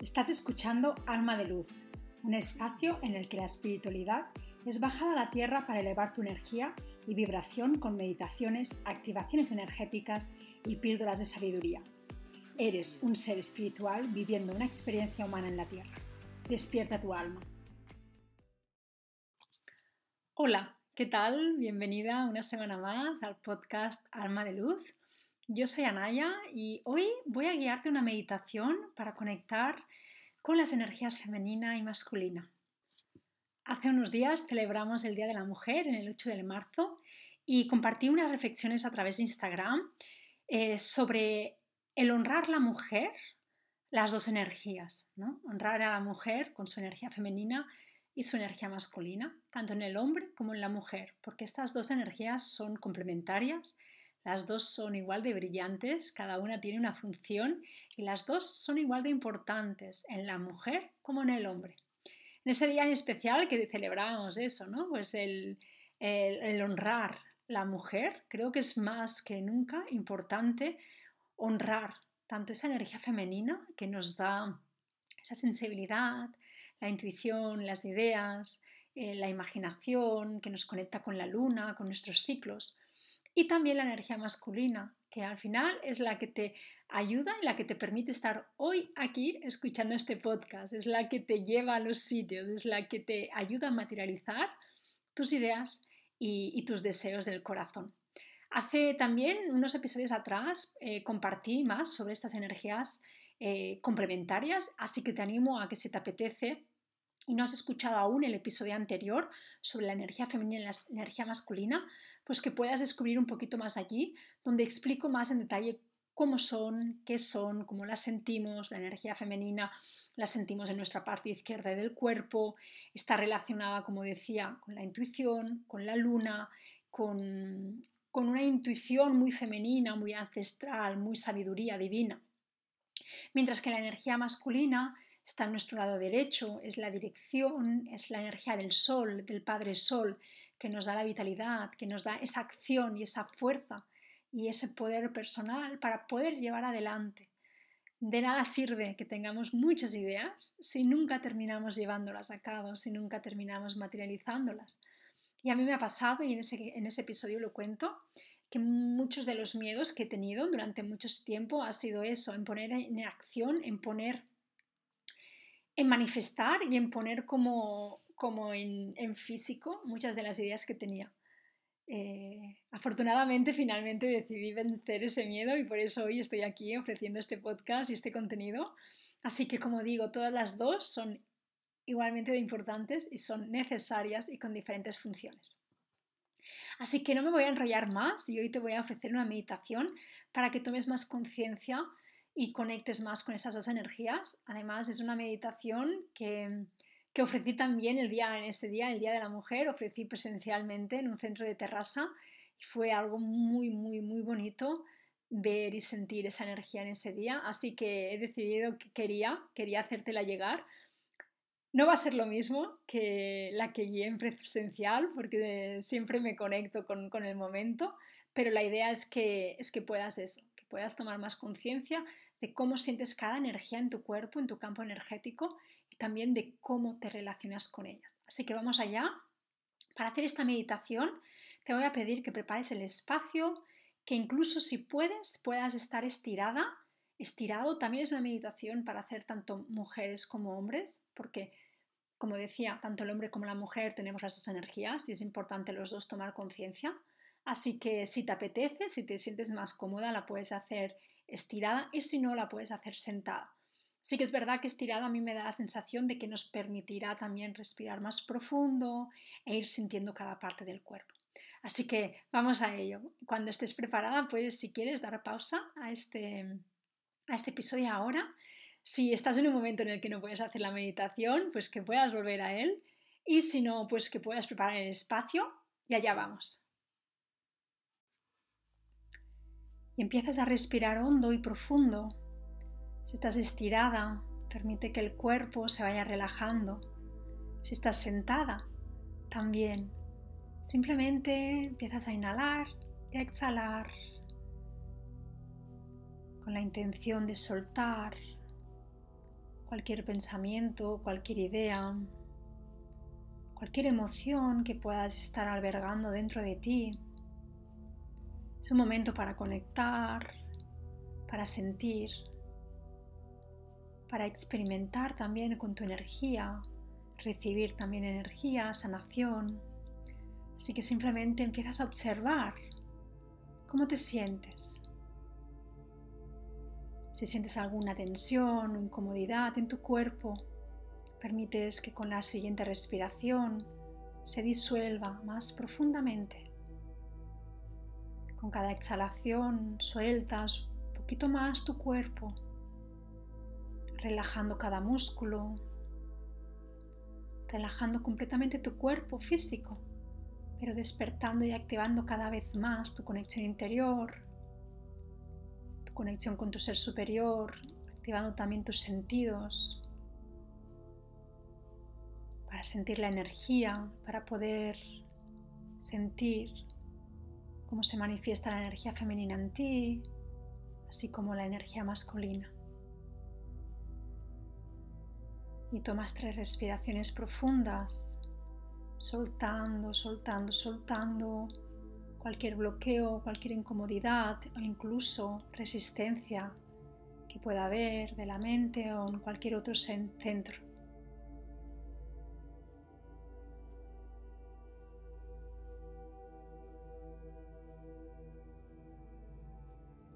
Estás escuchando Alma de Luz, un espacio en el que la espiritualidad es bajada a la tierra para elevar tu energía y vibración con meditaciones, activaciones energéticas y píldoras de sabiduría. Eres un ser espiritual viviendo una experiencia humana en la tierra. Despierta tu alma. Hola, ¿qué tal? Bienvenida una semana más al podcast Alma de Luz. Yo soy Anaya y hoy voy a guiarte una meditación para conectar con las energías femenina y masculina. Hace unos días celebramos el Día de la Mujer, en el 8 de marzo, y compartí unas reflexiones a través de Instagram eh, sobre el honrar la mujer, las dos energías, ¿no? honrar a la mujer con su energía femenina y su energía masculina, tanto en el hombre como en la mujer, porque estas dos energías son complementarias las dos son igual de brillantes, cada una tiene una función y las dos son igual de importantes en la mujer como en el hombre. En ese día en especial que celebrábamos eso, ¿no? Pues el, el honrar la mujer, creo que es más que nunca importante honrar tanto esa energía femenina que nos da esa sensibilidad, la intuición, las ideas, eh, la imaginación, que nos conecta con la luna, con nuestros ciclos, y también la energía masculina, que al final es la que te ayuda y la que te permite estar hoy aquí escuchando este podcast, es la que te lleva a los sitios, es la que te ayuda a materializar tus ideas y, tus deseos del corazón. Hace también unos episodios atrás eh, compartí más sobre estas energías eh, complementarias, así que te animo a que si te apetece y no has escuchado aún el episodio anterior sobre la energía femenina y la energía masculina, pues que puedas descubrir un poquito más allí, donde explico más en detalle cómo son, qué son, cómo las sentimos, la energía femenina la sentimos en nuestra parte izquierda del cuerpo, está relacionada, como decía, con la intuición, con la luna, con, con una intuición muy femenina, muy ancestral, muy sabiduría divina. Mientras que la energía masculina está en nuestro lado derecho, es la dirección, es la energía del sol, del Padre Sol, que nos da la vitalidad, que nos da esa acción y esa fuerza y ese poder personal para poder llevar adelante. De nada sirve que tengamos muchas ideas si nunca terminamos llevándolas a cabo, si nunca terminamos materializándolas. Y a mí me ha pasado, y en ese, en ese episodio lo cuento, que muchos de los miedos que he tenido durante mucho tiempo ha sido eso, en poner en acción, en poner en manifestar y en poner como, como en, físico muchas de las ideas que tenía. Eh, afortunadamente finalmente decidí vencer ese miedo y por eso hoy estoy aquí ofreciendo este podcast y este contenido. Así que como digo, todas las dos son igualmente importantes y son necesarias y con diferentes funciones. Así que no me voy a enrollar más y hoy te voy a ofrecer una meditación para que tomes más conciencia y conectes más con esas dos energías. Además, es una meditación que, que ofrecí también el día, en ese día, el Día de la Mujer, ofrecí presencialmente en un centro de terraza y fue algo muy, muy, muy bonito ver y sentir esa energía en ese día. Así que he decidido que quería, quería hacértela llegar. No va a ser lo mismo que la que guié en presencial, porque siempre me conecto con, con el momento, pero la idea es que, es que puedas eso, que puedas tomar más conciencia de cómo sientes cada energía en tu cuerpo, en tu campo energético y también de cómo te relacionas con ellas. Así que vamos allá. Para hacer esta meditación te voy a pedir que prepares el espacio, que incluso si puedes puedas estar estirada, estirado. También es una meditación para hacer tanto mujeres como hombres, porque como decía, tanto el hombre como la mujer tenemos las dos energías y es importante los dos tomar conciencia. Así que si te apetece, si te sientes más cómoda, la puedes hacer estirada y si no la puedes hacer sentada. Sí que es verdad que estirada a mí me da la sensación de que nos permitirá también respirar más profundo e ir sintiendo cada parte del cuerpo. Así que vamos a ello. Cuando estés preparada puedes, si quieres, dar pausa a este, a este episodio ahora. Si estás en un momento en el que no puedes hacer la meditación, pues que puedas volver a él. Y si no, pues que puedas preparar el espacio y allá vamos. Y empiezas a respirar hondo y profundo. Si estás estirada, permite que el cuerpo se vaya relajando. Si estás sentada, también. Simplemente empiezas a inhalar y a exhalar con la intención de soltar, cualquier pensamiento, cualquier idea, cualquier emoción que puedas estar albergando dentro de ti. Es un momento para conectar, para sentir, para experimentar también con tu energía, recibir también energía, sanación. Así que simplemente empiezas a observar cómo te sientes. Si sientes alguna tensión o incomodidad en tu cuerpo, permites que con la siguiente respiración se disuelva más profundamente. Con cada exhalación sueltas un poquito más tu cuerpo, relajando cada músculo, relajando completamente tu cuerpo físico, pero despertando y activando cada vez más tu conexión interior, conexión con tu ser superior, activando también tus sentidos para sentir la energía, para poder sentir cómo se manifiesta la energía femenina en ti, así como la energía masculina. Y tomas tres respiraciones profundas, soltando, soltando, soltando cualquier bloqueo, cualquier incomodidad o incluso resistencia que pueda haber de la mente o en cualquier otro centro.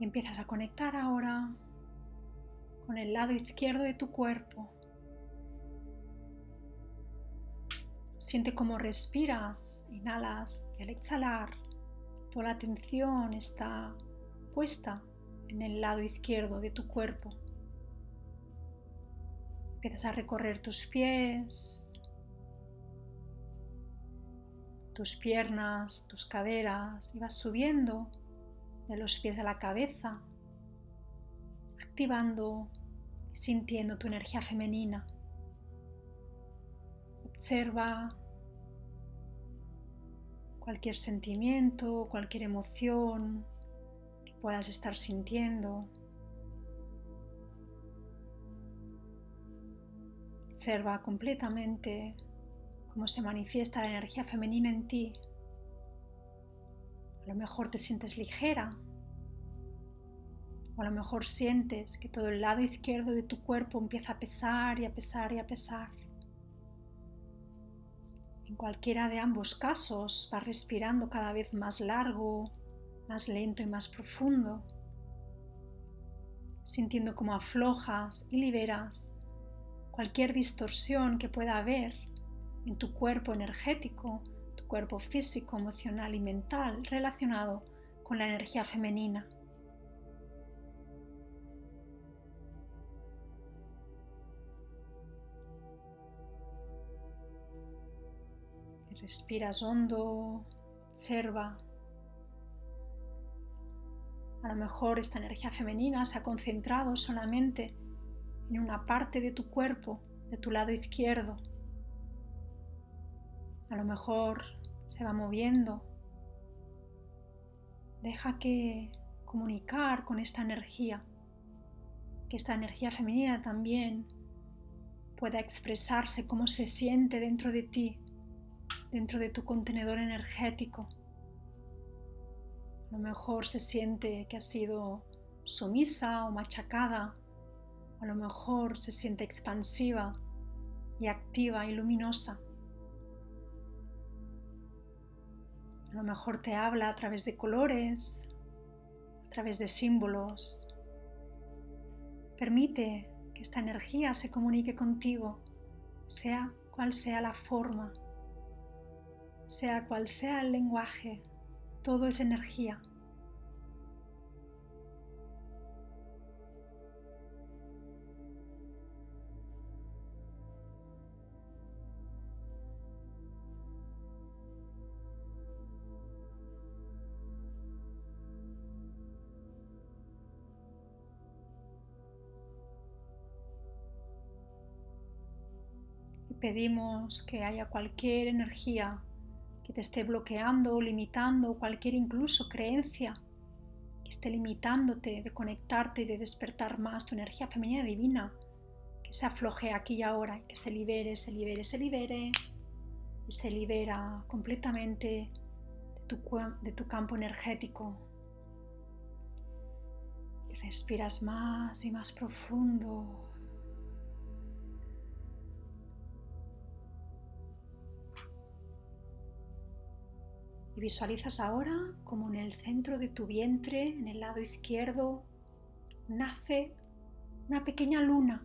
Y empiezas a conectar ahora con el lado izquierdo de tu cuerpo. Siente cómo respiras, inhalas y al exhalar Toda la atención está puesta en el lado izquierdo de tu cuerpo. Empiezas a recorrer tus pies, tus piernas, tus caderas y vas subiendo de los pies a la cabeza, activando y sintiendo tu energía femenina. Observa cualquier sentimiento, cualquier emoción que puedas estar sintiendo. Observa completamente cómo se manifiesta la energía femenina en ti. Lo mejor te sientes ligera o a lo mejor sientes que todo el lado izquierdo de tu cuerpo empieza a pesar y a pesar y a pesar. En cualquiera de ambos casos vas respirando cada vez más largo, más lento y más profundo, sintiendo cómo aflojas y liberas cualquier distorsión que pueda haber en tu cuerpo energético, cuerpo físico, emocional y mental relacionado con la energía femenina. Respiras hondo, observa. A lo mejor esta energía femenina se ha concentrado solamente en una parte de tu cuerpo, de tu lado izquierdo. A lo mejor se va moviendo. Deja que comunicar con esta energía, que esta energía femenina también pueda expresarse cómo se siente dentro de ti dentro de tu contenedor energético. A lo mejor se siente que ha sido sumisa o machacada. A lo mejor se siente expansiva y activa y luminosa. A lo mejor te habla a través de colores, a través de símbolos. Permite que esta energía se comunique contigo, sea cual sea la forma sea cual sea el lenguaje, todo es energía. Pedimos que haya cualquier energía que te esté bloqueando o limitando, cualquier incluso creencia que esté limitándote de conectarte y de despertar más tu energía femenina divina, que se afloje aquí y ahora, que se libere, se libere, se libere y se libera completamente de tu, de tu campo energético. Y respiras más y más profundo. Y visualizas ahora como en el centro de tu vientre, en el lado izquierdo, nace una pequeña luna.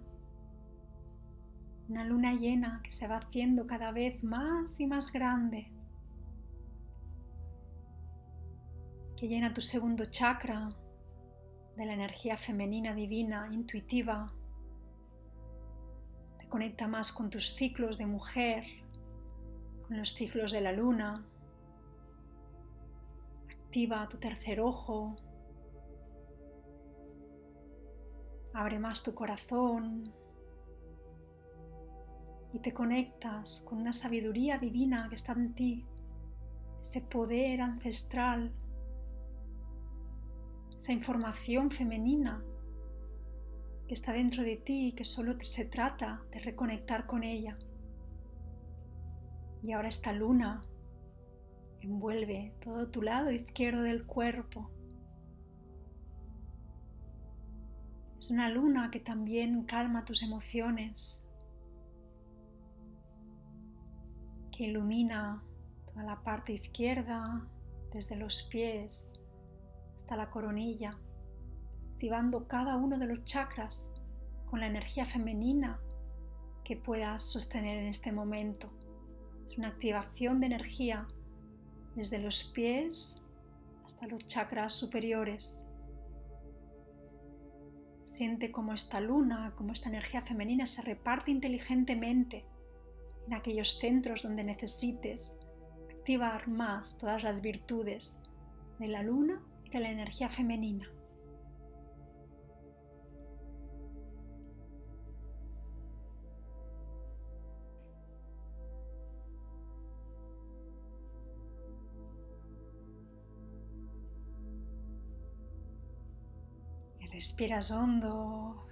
Una luna llena que se va haciendo cada vez más y más grande. Que llena tu segundo chakra de la energía femenina divina, intuitiva. Te conecta más con tus ciclos de mujer, con los ciclos de la luna, activa tu tercer ojo, abre más tu corazón y te conectas con una sabiduría divina que está en ti, ese poder ancestral, esa información femenina que está dentro de ti y que solo se trata de reconectar con ella. Y ahora esta luna envuelve todo tu lado izquierdo del cuerpo. Es una luna que también calma tus emociones, que ilumina toda la parte izquierda, desde los pies hasta la coronilla, activando cada uno de los chakras con la energía femenina que puedas sostener en este momento. Es una activación de energía desde los pies hasta los chakras superiores. Siente cómo esta luna, como esta energía femenina se reparte inteligentemente en aquellos centros donde necesites activar más todas las virtudes de la luna y de la energía femenina. Respiras hondo.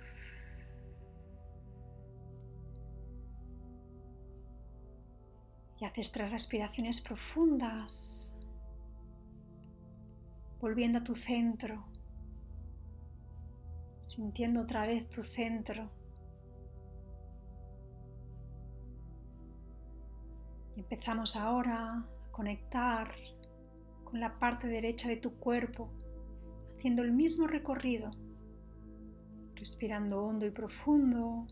Y haces tres respiraciones profundas, volviendo a tu centro, sintiendo otra vez tu centro. Empezamos ahora a conectar con la parte derecha de tu cuerpo, haciendo el mismo recorrido respirando hondo y profundo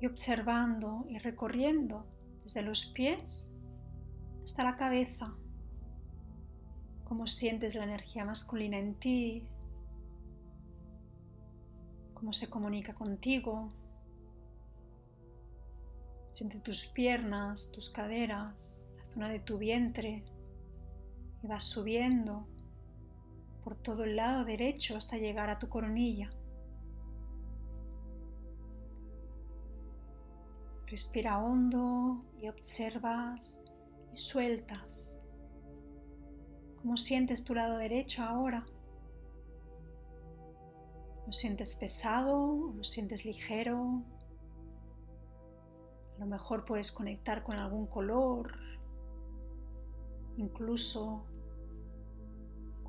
y observando y recorriendo desde los pies hasta la cabeza, cómo sientes la energía masculina en ti, cómo se comunica contigo. Siente tus piernas, tus caderas, la zona de tu vientre y vas subiendo por todo el lado derecho hasta llegar a tu coronilla. Respira hondo y observas y sueltas. ¿Cómo sientes tu lado derecho ahora? ¿Lo sientes pesado? ¿Lo sientes ligero? A lo mejor puedes conectar con algún color, incluso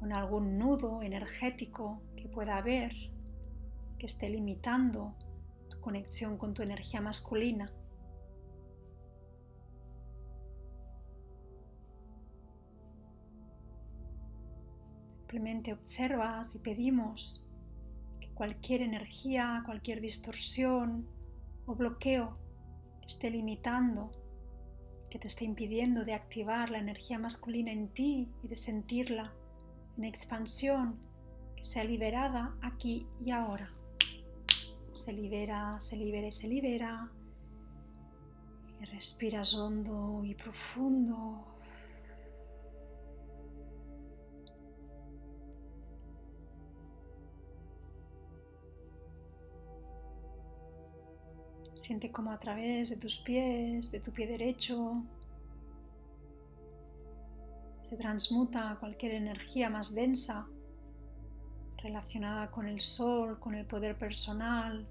con algún nudo energético que pueda haber que esté limitando tu conexión con tu energía masculina. Simplemente observas y pedimos que cualquier energía, cualquier distorsión o bloqueo que esté limitando, que te esté impidiendo de activar la energía masculina en ti y de sentirla en expansión que sea liberada aquí y ahora. Se libera, se libera y se libera. Y respiras hondo y profundo. Siente como a través de tus pies, de tu pie derecho, transmuta cualquier energía más densa, relacionada con el sol, con el poder personal,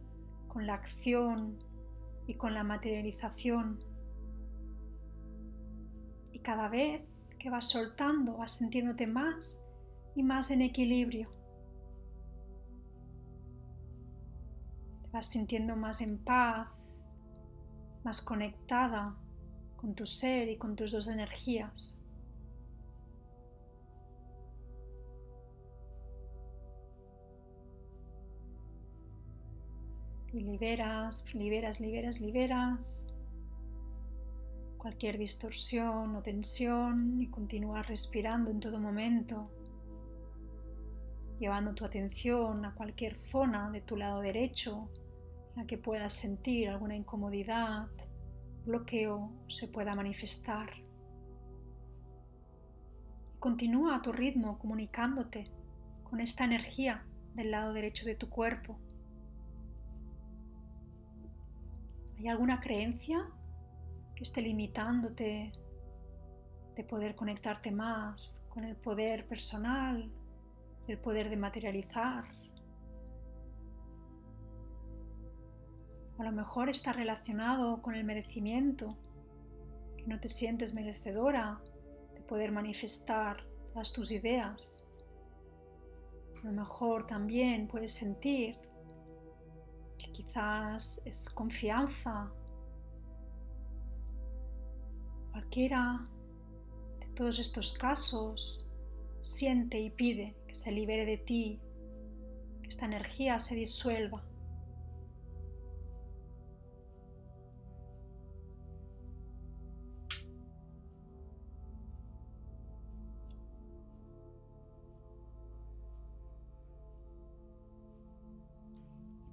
con la acción y con la materialización. Y cada vez que vas soltando, vas sintiéndote más y más en equilibrio. Te vas sintiendo más en paz, más conectada con tu ser y con tus dos energías. Y liberas, liberas, liberas, liberas cualquier distorsión o tensión y continúas respirando en todo momento, llevando tu atención a cualquier zona de tu lado derecho en la que puedas sentir alguna incomodidad, bloqueo se pueda manifestar. Continúa a tu ritmo comunicándote con esta energía del lado derecho de tu cuerpo. ¿Hay alguna creencia que esté limitándote de poder conectarte más con el poder personal, el poder de materializar? a lo mejor está relacionado con el merecimiento, que no te sientes merecedora de poder manifestar todas tus ideas. A lo mejor también puedes sentir que quizás es confianza. Cualquiera de todos estos casos siente y pide que se libere de ti, que esta energía se disuelva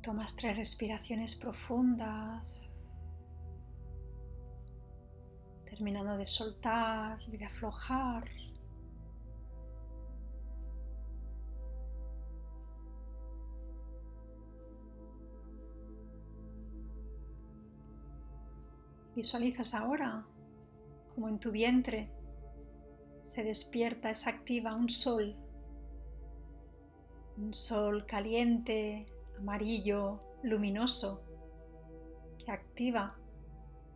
Tomas tres respiraciones profundas, terminando de soltar y de aflojar. Visualizas ahora como en tu vientre se despierta, se activa un sol, un sol caliente, amarillo luminoso que activa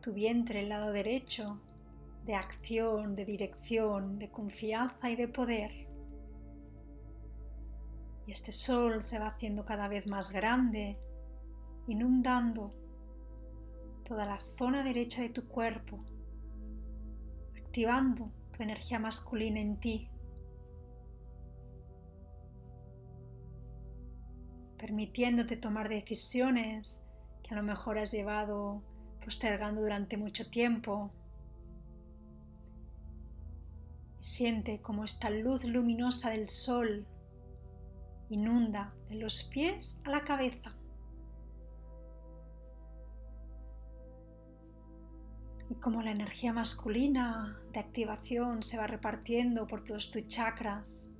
tu vientre, el lado derecho, de acción, de dirección, de confianza y de poder. Y este sol se va haciendo cada vez más grande, inundando toda la zona derecha de tu cuerpo, activando tu energía masculina en ti. Permitiéndote tomar decisiones que a lo mejor has llevado postergando durante mucho tiempo. Siente como esta luz luminosa del sol inunda de los pies a la cabeza. Y como la energía masculina de activación se va repartiendo por todos tus chakras,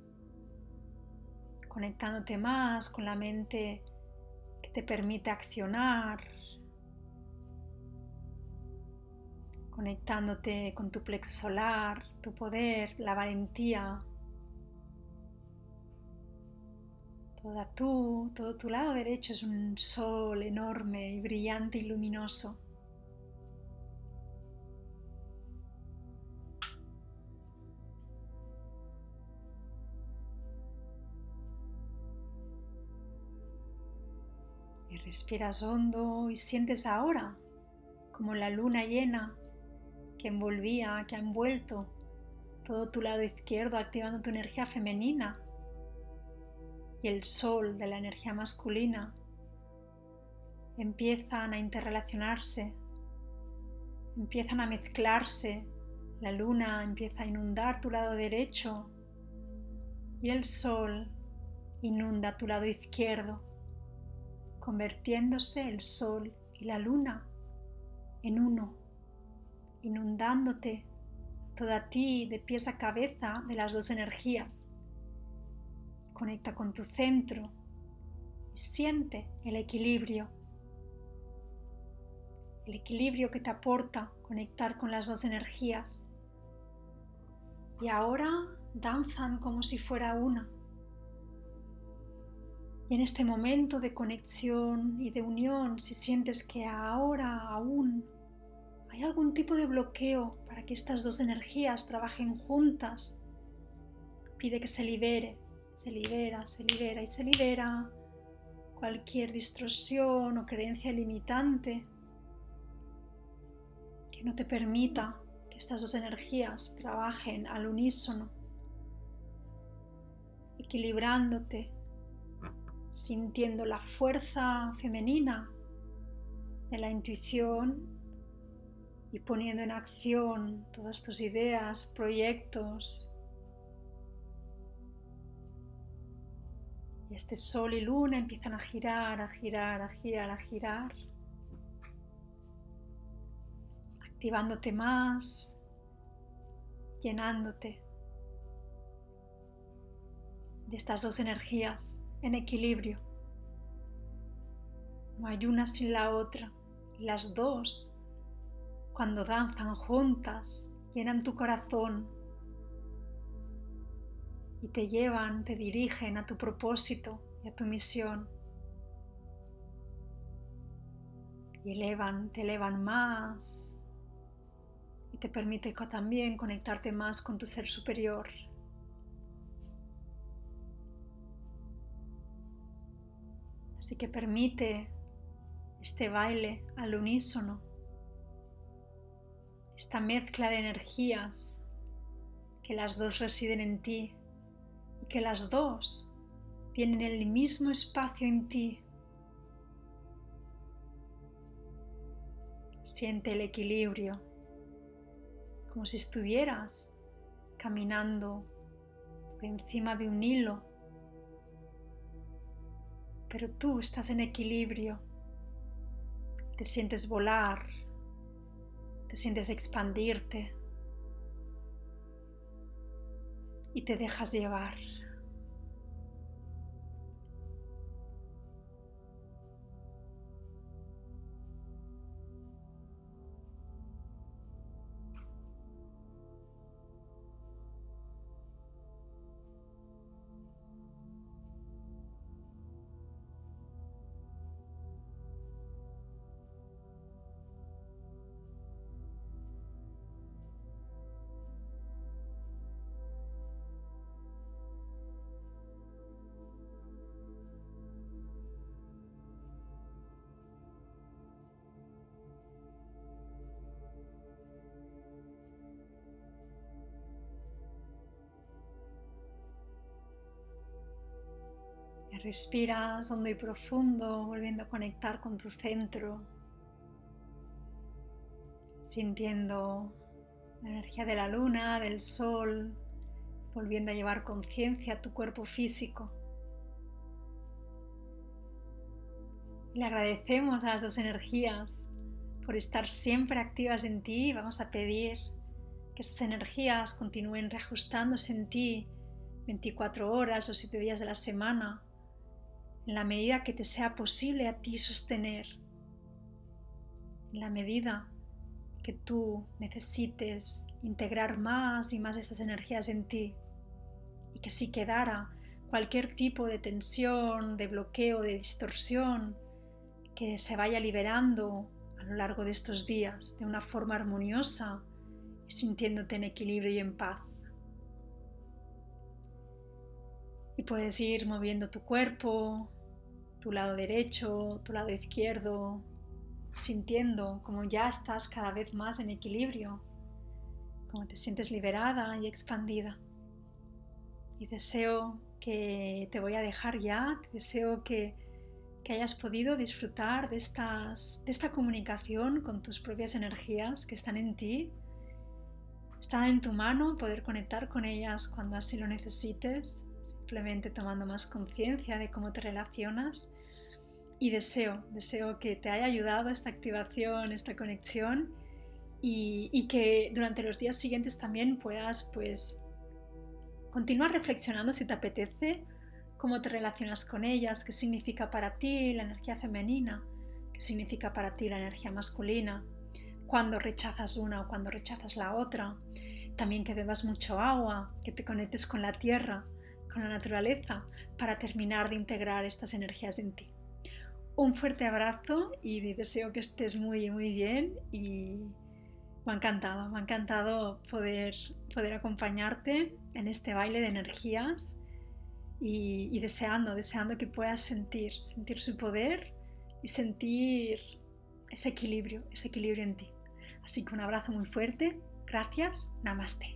conectándote más con la mente que te permite accionar, conectándote con tu plexo solar, tu poder, la valentía. Toda tú, todo tu lado derecho es un sol enorme y brillante y luminoso. Respiras hondo y sientes ahora como la luna llena que envolvía, que ha envuelto todo tu lado izquierdo activando tu energía femenina y el sol de la energía masculina empiezan a interrelacionarse, empiezan a mezclarse, la luna empieza a inundar tu lado derecho y el sol inunda tu lado izquierdo convirtiéndose el sol y la luna en uno, inundándote toda ti de pies a cabeza de las dos energías. Conecta con tu centro y siente el equilibrio. El equilibrio que te aporta conectar con las dos energías. Y ahora danzan como si fuera una Y en este momento de conexión y de unión, si sientes que ahora aún hay algún tipo de bloqueo para que estas dos energías trabajen juntas, pide que se libere, se libera, se libera y se libera cualquier distorsión o creencia limitante que no te permita que estas dos energías trabajen al unísono, equilibrándote sintiendo la fuerza femenina de la intuición y poniendo en acción todas tus ideas, proyectos. Y este sol y luna empiezan a girar, a girar, a girar, a girar, activándote más, llenándote de estas dos energías en equilibrio. No hay una sin la otra. Las dos, cuando danzan juntas, llenan tu corazón y te llevan, te dirigen a tu propósito y a tu misión. Y elevan, te elevan más y te permite también conectarte más con tu ser superior. Así que permite este baile al unísono, esta mezcla de energías, que las dos residen en ti y que las dos tienen el mismo espacio en ti. Siente el equilibrio, como si estuvieras caminando por encima de un hilo pero tú estás en equilibrio, te sientes volar, te sientes expandirte y te dejas llevar. Respiras hondo y profundo, volviendo a conectar con tu centro, sintiendo la energía de la luna, del sol, volviendo a llevar conciencia a tu cuerpo físico. Le agradecemos a las dos energías por estar siempre activas en ti. Vamos a pedir que estas energías continúen reajustándose en ti 24 horas o 7 días de la semana en la medida que te sea posible a ti sostener, en la medida que tú necesites integrar más y más estas energías en ti y que si quedara cualquier tipo de tensión, de bloqueo, de distorsión, que se vaya liberando a lo largo de estos días de una forma armoniosa y sintiéndote en equilibrio y en paz. Y puedes ir moviendo tu cuerpo, tu lado derecho, tu lado izquierdo, sintiendo como ya estás cada vez más en equilibrio, como te sientes liberada y expandida. Y deseo que te voy a dejar ya, deseo que, que hayas podido disfrutar de, estas, de esta comunicación con tus propias energías que están en ti. Está en tu mano poder conectar con ellas cuando así lo necesites, simplemente tomando más conciencia de cómo te relacionas y deseo, deseo que te haya ayudado esta activación, esta conexión y, que durante los días siguientes también puedas pues continuar reflexionando si te apetece, cómo te relacionas con ellas, qué significa para ti la energía femenina, qué significa para ti la energía masculina, cuando rechazas una o cuando rechazas la otra, también que bebas mucho agua, que te conectes con la tierra, con la naturaleza para terminar de integrar estas energías en ti. Un fuerte abrazo y deseo que estés muy, muy bien y me ha encantado, me ha encantado poder, poder acompañarte en este baile de energías y, y deseando, deseando que puedas sentir, sentir su poder y sentir ese equilibrio, ese equilibrio en ti. Así que un abrazo muy fuerte, gracias, namaste.